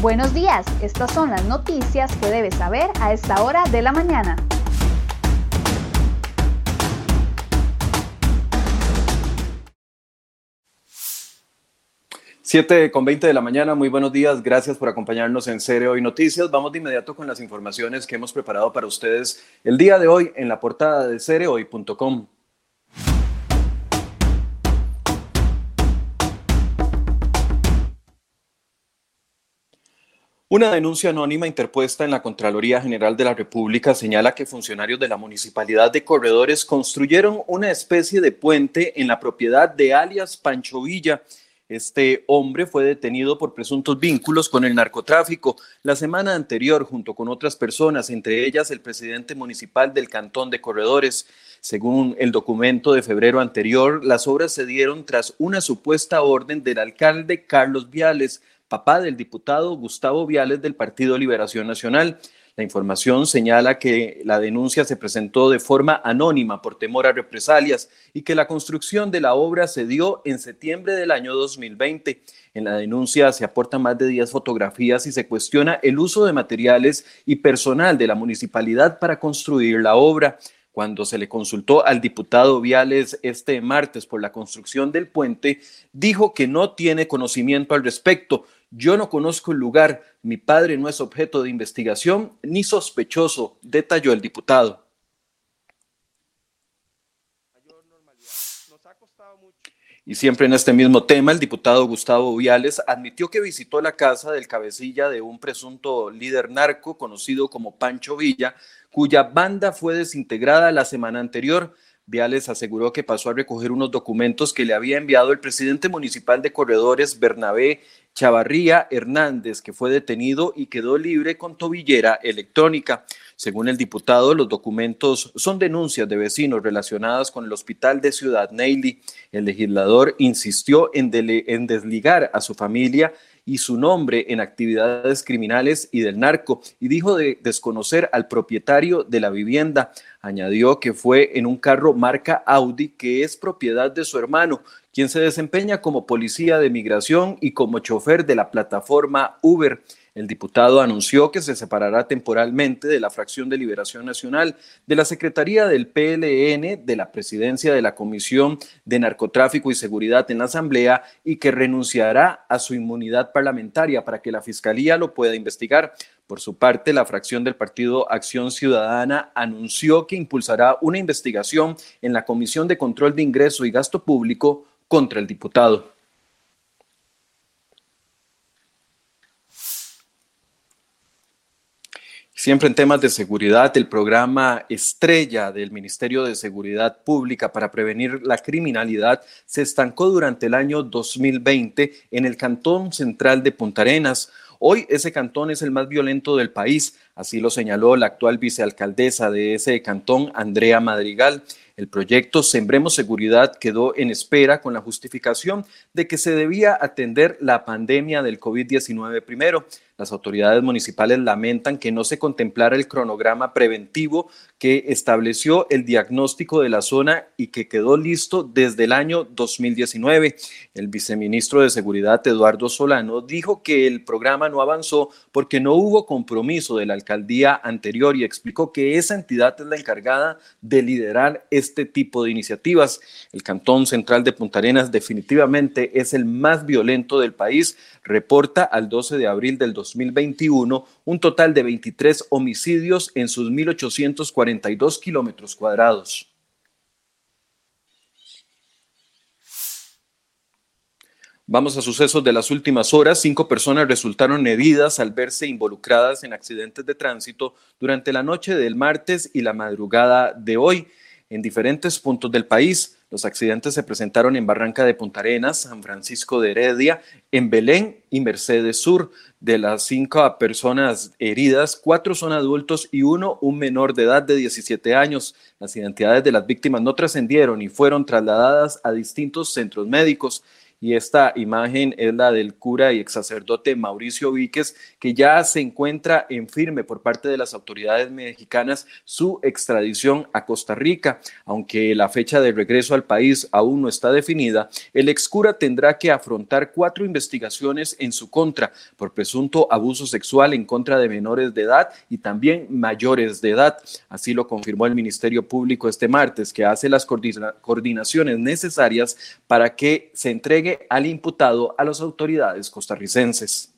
Buenos días, estas son las noticias que debes saber a esta hora de la mañana. Siete con 20 de la mañana, muy buenos días, gracias por acompañarnos en Cere Hoy Noticias. Vamos de inmediato con las informaciones que hemos preparado para ustedes el día de hoy en la portada de cerehoy.com. Una denuncia anónima interpuesta en la Contraloría General de la República señala que funcionarios de la Municipalidad de Corredores construyeron una especie de puente en la propiedad de alias Pancho Villa. Este hombre fue detenido por presuntos vínculos con el narcotráfico la semana anterior junto con otras personas, entre ellas el presidente municipal del Cantón de Corredores. Según el documento de febrero anterior, las obras se dieron tras una supuesta orden del alcalde Carlos Viales papá del diputado Gustavo Viales del Partido Liberación Nacional. La información señala que la denuncia se presentó de forma anónima por temor a represalias y que la construcción de la obra se dio en septiembre del año 2020. En la denuncia se aportan más de 10 fotografías y se cuestiona el uso de materiales y personal de la municipalidad para construir la obra. Cuando se le consultó al diputado Viales este martes por la construcción del puente, dijo que no tiene conocimiento al respecto, yo no conozco el lugar, mi padre no es objeto de investigación ni sospechoso, detalló el diputado. Y siempre en este mismo tema, el diputado Gustavo Viales admitió que visitó la casa del cabecilla de un presunto líder narco conocido como Pancho Villa, cuya banda fue desintegrada la semana anterior. Viales aseguró que pasó a recoger unos documentos que le había enviado el presidente municipal de Corredores, Bernabé Chavarría Hernández, que fue detenido y quedó libre con tobillera electrónica. Según el diputado, los documentos son denuncias de vecinos relacionadas con el hospital de Ciudad Neily. El legislador insistió en, desligar a su familia y su nombre en actividades criminales y del narco y dijo de desconocer al propietario de la vivienda. Añadió que fue en un carro marca Audi que es propiedad de su hermano quien se desempeña como policía de migración y como chofer de la plataforma Uber. El diputado anunció que se separará temporalmente de la fracción de Liberación Nacional, de la Secretaría del PLN, de la presidencia de la Comisión de Narcotráfico y Seguridad en la Asamblea y que renunciará a su inmunidad parlamentaria para que la Fiscalía lo pueda investigar. Por su parte, la fracción del Partido Acción Ciudadana anunció que impulsará una investigación en la Comisión de Control de Ingreso y Gasto Público contra el diputado. Siempre en temas de seguridad, el programa estrella del Ministerio de Seguridad Pública para prevenir la criminalidad se estancó durante el año 2020 en el Cantón Central de Punta Arenas. Hoy ese cantón es el más violento del país, así lo señaló la actual vicealcaldesa de ese cantón, Andrea Madrigal. El proyecto Sembremos Seguridad quedó en espera con la justificación de que se debía atender la pandemia del COVID-19 primero. Las autoridades municipales lamentan que no se contemplara el cronograma preventivo que estableció el diagnóstico de la zona y que quedó listo desde el año 2019. El viceministro de Seguridad, Eduardo Solano, dijo que el programa no avanzó porque no hubo compromiso de la alcaldía anterior y explicó que esa entidad es la encargada de liderar este tipo de iniciativas. El Cantón Central de Punta Arenas definitivamente es el más violento del país, reporta al 12 de abril del 2021 un total de 23 homicidios en sus 1.842 kilómetros cuadrados. Vamos a sucesos de las últimas horas. Cinco personas resultaron heridas al verse involucradas en accidentes de tránsito durante la noche del martes y la madrugada de hoy en diferentes puntos del país. Los accidentes se presentaron en Barranca de Punta Arenas, San Francisco de Heredia, en Belén y Mercedes Sur. De las cinco personas heridas, cuatro son adultos y uno un menor de edad de 17 años. Las identidades de las víctimas no trascendieron y fueron trasladadas a distintos centros médicos. Y esta imagen es la del cura y ex sacerdote Mauricio Víquez, que ya se encuentra en firme por parte de las autoridades mexicanas su extradición a Costa Rica. Aunque la fecha de regreso al país aún no está definida, el ex cura tendrá que afrontar cuatro investigaciones en su contra por presunto abuso sexual en contra de menores de edad y también mayores de edad. Así lo confirmó el Ministerio Público este martes, que hace las coordinaciones necesarias para que se entregue al imputado a las autoridades costarricenses.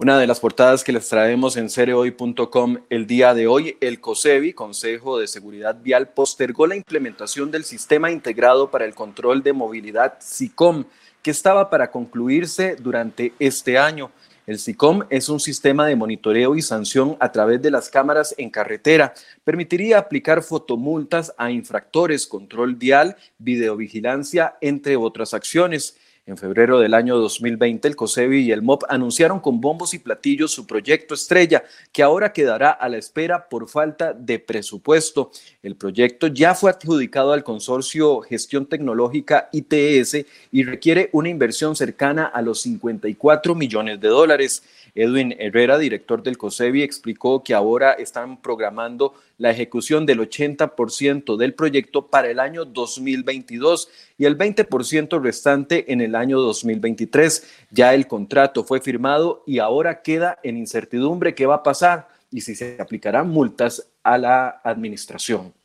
Una de las portadas que les traemos en cereoy.com el día de hoy, el COSEBI, Consejo de Seguridad Vial, postergó la implementación del Sistema Integrado para el Control de Movilidad SICOM, que estaba para concluirse durante este año. El SICOM es un sistema de monitoreo y sanción a través de las cámaras en carretera. Permitiría aplicar fotomultas a infractores, control vial, videovigilancia, entre otras acciones. En febrero del año 2020, el COSEBI y el MOP anunciaron con bombos y platillos su proyecto estrella, que ahora quedará a la espera por falta de presupuesto. El proyecto ya fue adjudicado al consorcio Gestión Tecnológica ITS y requiere una inversión cercana a los 54 millones de dólares. Edwin Herrera, director del COSEBI, explicó que ahora están programando la ejecución del 80% del proyecto para el año 2022 y el 20% restante en el año 2023. Ya el contrato fue firmado y ahora queda en incertidumbre qué va a pasar y si se aplicarán multas a la administración.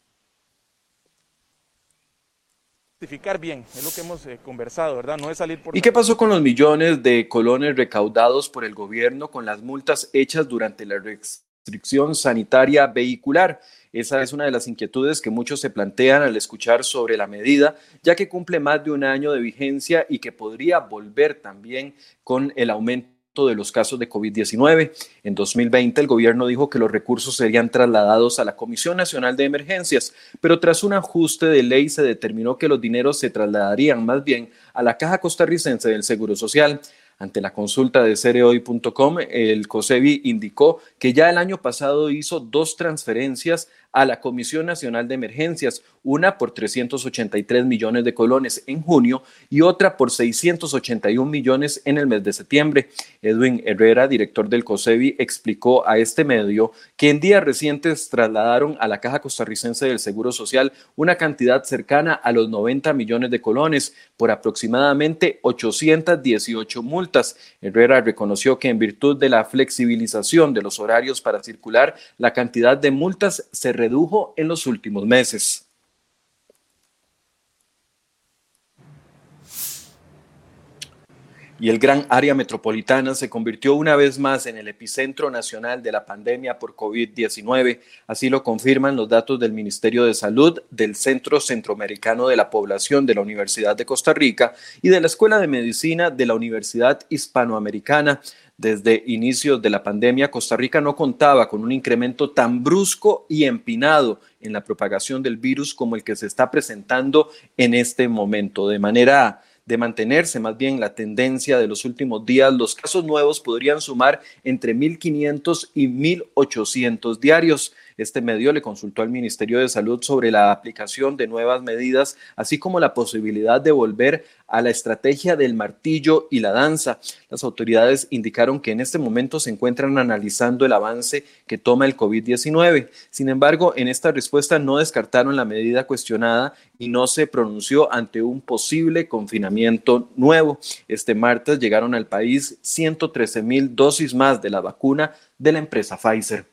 Bien, es lo que hemos eh, conversado, ¿verdad? No es salir por... ¿Y qué pasó con los millones de colones recaudados por el gobierno con las multas hechas durante la restricción sanitaria vehicular? Esa es una de las inquietudes que muchos se plantean al escuchar sobre la medida, ya que cumple más de un año de vigencia y que podría volver también con el aumento de los casos de COVID-19. En 2020 el gobierno dijo que los recursos serían trasladados a la Comisión Nacional de Emergencias, pero tras un ajuste de ley se determinó que los dineros se trasladarían más bien a la Caja Costarricense del Seguro Social. Ante la consulta de cereoy.com, el COSEBI indicó que ya el año pasado hizo dos transferencias a la Comisión Nacional de Emergencias, una por 383 millones de colones en junio y otra por 681 millones en el mes de septiembre. Edwin Herrera, director del COSEBI, explicó a este medio que en días recientes trasladaron a la Caja Costarricense del Seguro Social una cantidad cercana a los 90 millones de colones por aproximadamente 818 multas. Herrera reconoció que en virtud de la flexibilización de los horarios para circular, la cantidad de multas se redujo en los últimos meses. y el gran área metropolitana se convirtió una vez más en el epicentro nacional de la pandemia por COVID-19. Así lo confirman los datos del Ministerio de Salud, del Centro Centroamericano de la Población de la Universidad de Costa Rica y de la Escuela de Medicina de la Universidad Hispanoamericana. Desde inicios de la pandemia, Costa Rica no contaba con un incremento tan brusco y empinado en la propagación del virus como el que se está presentando en este momento. De manera de mantenerse más bien la tendencia de los últimos días, los casos nuevos podrían sumar entre 1.500 y 1.800 diarios. Este medio le consultó al Ministerio de Salud sobre la aplicación de nuevas medidas, así como la posibilidad de volver a la estrategia del martillo y la danza. Las autoridades indicaron que en este momento se encuentran analizando el avance que toma el COVID-19. Sin embargo, en esta respuesta no descartaron la medida cuestionada y no se pronunció ante un posible confinamiento nuevo. Este martes llegaron al país 113 mil dosis más de la vacuna de la empresa Pfizer.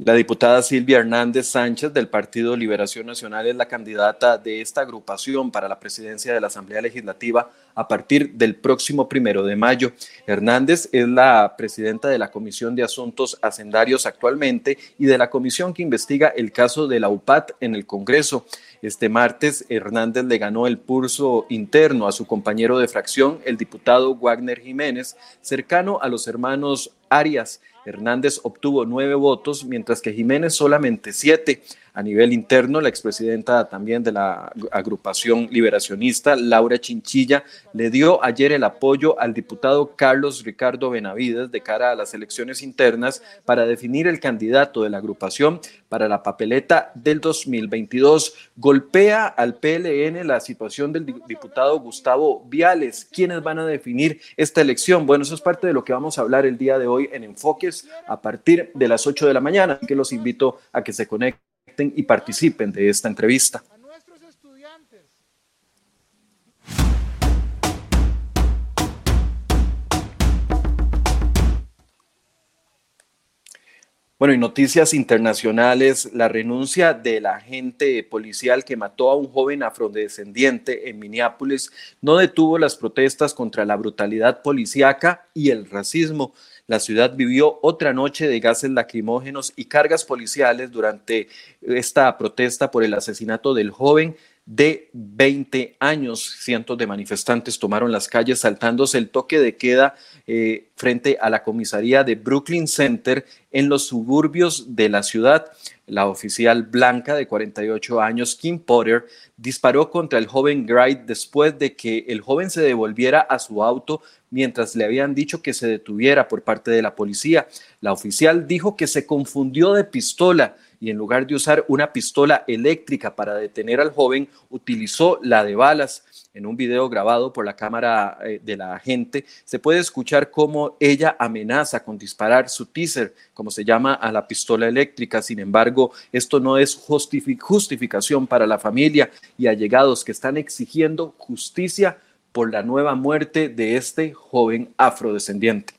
La diputada Silvia Hernández Sánchez del Partido Liberación Nacional es la candidata de esta agrupación para la presidencia de la Asamblea Legislativa a partir del próximo primero de mayo. Hernández es la presidenta de la Comisión de Asuntos Hacendarios actualmente y de la comisión que investiga el caso de la UPAT en el Congreso. Este martes, Hernández le ganó el pulso interno a su compañero de fracción, el diputado Wagner Jiménez, cercano a los hermanos Arias. Hernández obtuvo nueve votos, mientras que Jiménez solamente siete. A nivel interno, la expresidenta también de la agrupación liberacionista, Laura Chinchilla, le dio ayer el apoyo al diputado Carlos Ricardo Benavides de cara a las elecciones internas para definir el candidato de la agrupación para la papeleta del 2022. Golpea al PLN la situación del diputado Gustavo Viales. ¿Quiénes van a definir esta elección? Bueno, eso es parte de lo que vamos a hablar el día de hoy en Enfoques a partir de las 8 de la mañana. que los invito a que se conecten y participen de esta entrevista. Bueno, y noticias internacionales, la renuncia del agente policial que mató a un joven afrodescendiente en Minneapolis no detuvo las protestas contra la brutalidad policíaca y el racismo. La ciudad vivió otra noche de gases lacrimógenos y cargas policiales durante esta protesta por el asesinato del joven de 20 años. Cientos de manifestantes tomaron las calles saltándose el toque de queda eh, frente a la comisaría de Brooklyn Center en los suburbios de la ciudad. La oficial blanca de 48 años, Kim Potter, disparó contra el joven Wright después de que el joven se devolviera a su auto mientras le habían dicho que se detuviera por parte de la policía. La oficial dijo que se confundió de pistola y en lugar de usar una pistola eléctrica para detener al joven, utilizó la de balas. En un video grabado por la cámara eh, de la agente, se puede escuchar cómo ella amenaza con disparar su teaser, como se llama a la pistola eléctrica. Sin embargo, esto no es justificación para la familia y allegados que están exigiendo justicia por la nueva muerte de este joven afrodescendiente.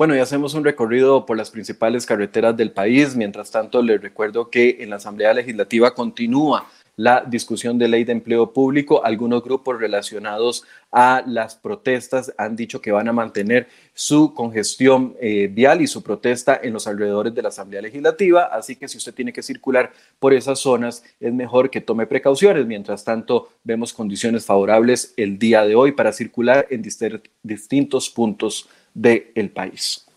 Bueno, y hacemos un recorrido por las principales carreteras del país. Mientras tanto, les recuerdo que en la Asamblea Legislativa continúa la discusión de ley de empleo público. Algunos grupos relacionados a las protestas han dicho que van a mantener su congestión eh, vial y su protesta en los alrededores de la Asamblea Legislativa. Así que si usted tiene que circular por esas zonas, es mejor que tome precauciones. Mientras tanto, vemos condiciones favorables el día de hoy para circular en distintos puntos del país.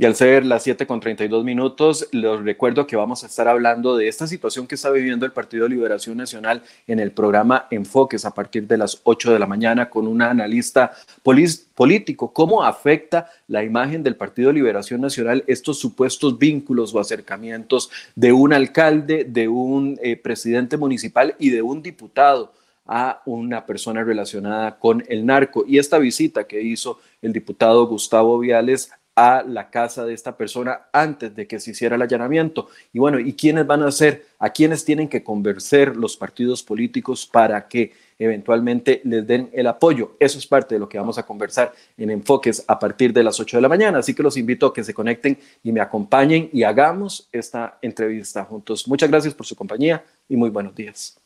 Y al ser las 7 con 32 minutos, les recuerdo que vamos a estar hablando de esta situación que está viviendo el Partido de Liberación Nacional en el programa Enfoques a partir de las 8 de la mañana con un analista político. ¿Cómo afecta la imagen del Partido de Liberación Nacional estos supuestos vínculos o acercamientos de un alcalde, de un eh, presidente municipal y de un diputado? a una persona relacionada con el narco. Y esta visita que hizo el diputado Gustavo Viales a la casa de esta persona antes de que se hiciera el allanamiento. Y bueno, ¿y quiénes van a ser? ¿A quiénes tienen que convencer los partidos políticos para que eventualmente les den el apoyo? Eso es parte de lo que vamos a conversar en Enfoques a partir de las 8 de la mañana. Así que los invito a que se conecten y me acompañen y hagamos esta entrevista juntos. Muchas gracias por su compañía y muy buenos días.